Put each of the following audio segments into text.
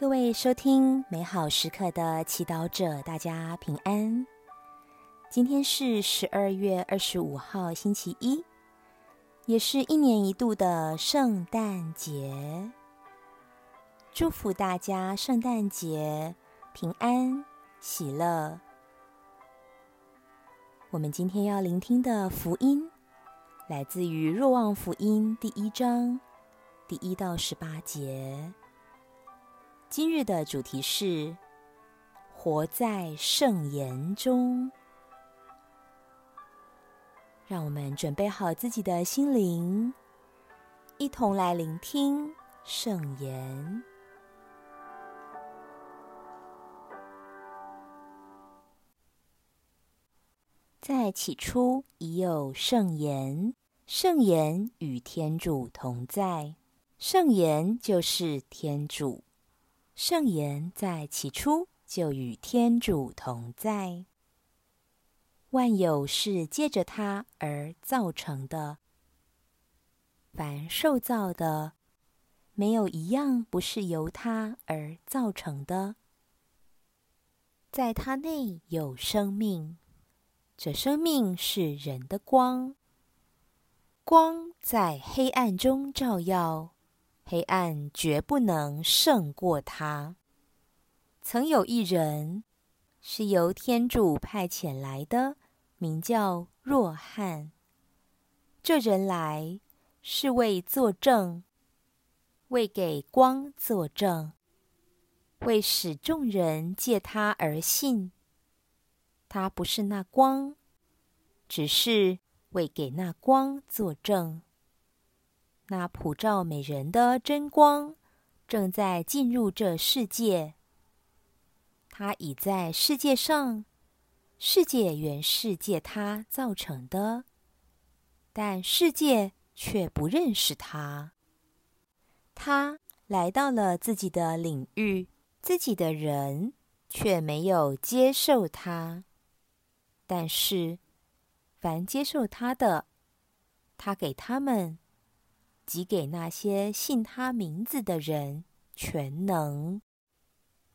各位收听美好时刻的祈祷者，大家平安。今天是十二月二十五号，星期一，也是一年一度的圣诞节。祝福大家圣诞节平安喜乐。我们今天要聆听的福音，来自于《若望福音》第一章第一到十八节。今日的主题是活在圣言中。让我们准备好自己的心灵，一同来聆听圣言。在起初已有圣言，圣言与天主同在，圣言就是天主。圣言在起初就与天主同在，万有是借着他而造成的。凡受造的，没有一样不是由他而造成的。在他内有生命，这生命是人的光，光在黑暗中照耀。黑暗绝不能胜过他。曾有一人是由天主派遣来的，名叫若翰。这人来是为作证，为给光作证，为使众人借他而信。他不是那光，只是为给那光作证。那普照美人的真光正在进入这世界。他已在世界上，世界原是借他造成的，但世界却不认识他。他来到了自己的领域，自己的人却没有接受他。但是，凡接受他的，他给他们。即给那些信他名字的人全能，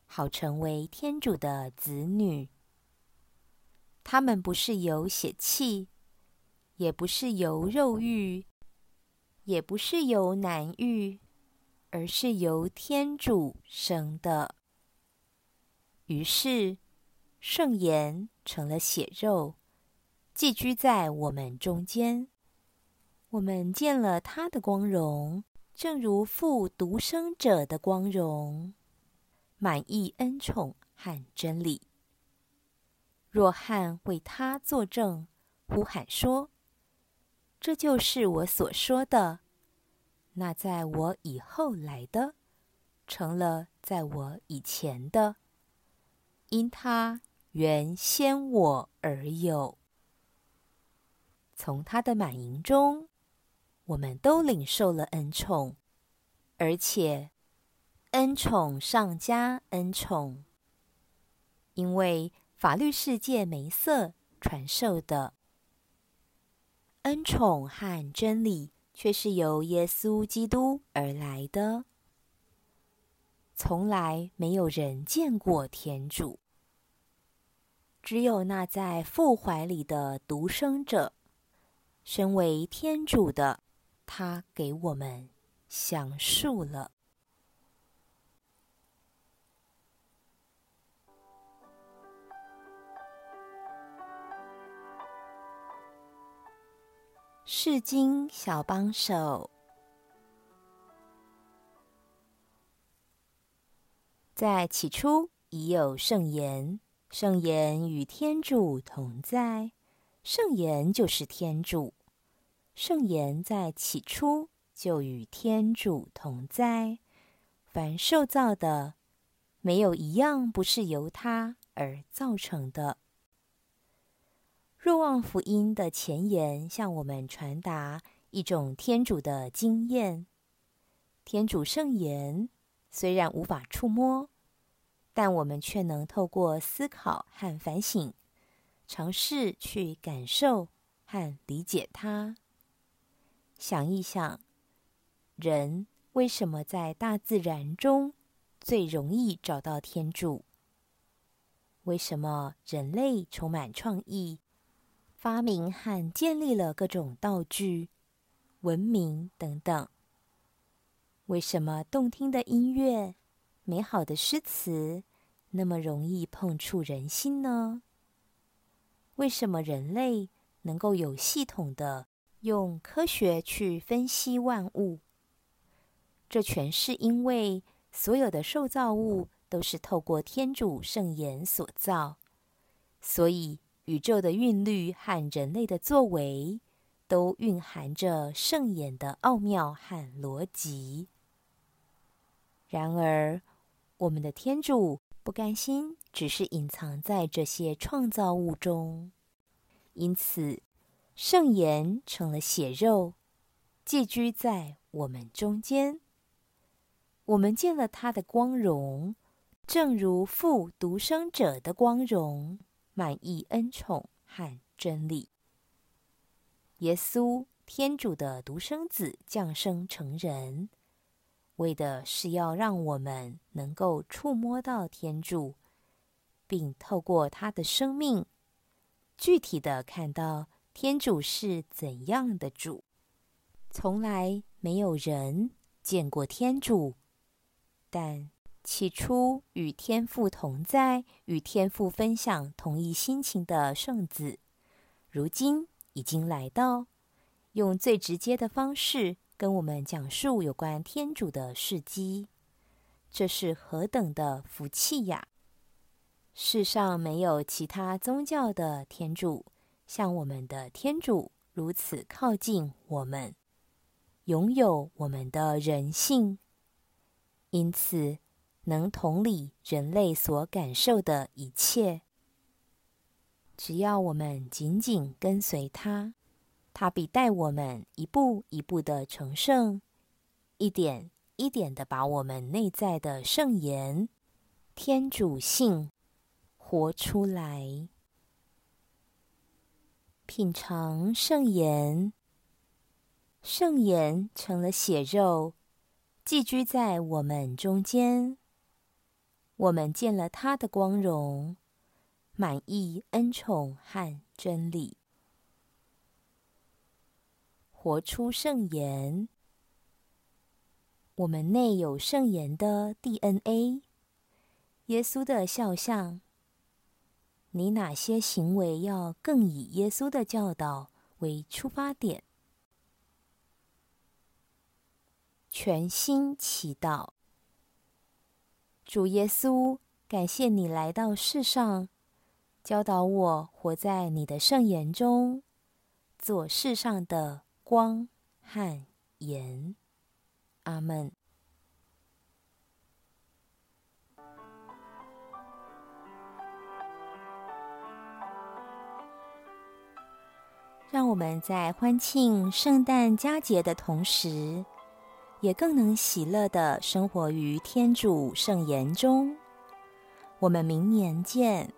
好成为天主的子女。他们不是由血气，也不是由肉欲，也不是由男欲，而是由天主生的。于是，圣言成了血肉，寄居在我们中间。我们见了他的光荣，正如父独生者的光荣，满溢恩宠和真理。若翰为他作证，呼喊说：“这就是我所说的。那在我以后来的，成了在我以前的，因他原先我而有。从他的满盈中。”我们都领受了恩宠，而且恩宠上加恩宠，因为法律世界梅瑟传授的，恩宠和真理却是由耶稣基督而来的。从来没有人见过天主，只有那在父怀里的独生者，身为天主的。他给我们详述了释经小帮手，在起初已有圣言，圣言与天主同在，圣言就是天主。圣言在起初就与天主同在，凡受造的，没有一样不是由他而造成的。若望福音的前言向我们传达一种天主的经验。天主圣言虽然无法触摸，但我们却能透过思考和反省，尝试去感受和理解它。想一想，人为什么在大自然中最容易找到天主？为什么人类充满创意，发明和建立了各种道具、文明等等？为什么动听的音乐、美好的诗词那么容易碰触人心呢？为什么人类能够有系统的用科学去分析万物？这全是因为所有的受造物都是透过天主圣言所造，所以宇宙的韵律和人类的作为都蕴含着圣言的奥妙和逻辑。然而，我们的天主不甘心只是隐藏在这些创造物中，因此圣言成了血肉，寄居在我们中间。我们见了他的光荣，正如父独生者的光荣，满溢恩宠和真理。耶稣，天主的独生子，降生成人，为的是要让我们能够触摸到天主，并透过他的生命，具体的看到天主是怎样的主。从来没有人见过天主。但起初与天父同在、与天父分享同一心情的圣子，如今已经来到，用最直接的方式跟我们讲述有关天主的事迹。这是何等的福气呀！世上没有其他宗教的天主像我们的天主如此靠近我们，拥有我们的人性。因此，能同理人类所感受的一切。只要我们紧紧跟随他，他必带我们一步一步的成圣，一点一点的把我们内在的圣言、天主性活出来，品尝圣言。圣言成了血肉。寄居在我们中间，我们见了他的光荣，满意恩宠和真理，活出圣言。我们内有圣言的 DNA，耶稣的肖像。你哪些行为要更以耶稣的教导为出发点？全心祈祷，主耶稣，感谢你来到世上，教导我活在你的圣言中，做世上的光和盐。阿门。让我们在欢庆圣诞佳节的同时，也更能喜乐地生活于天主圣言中。我们明年见。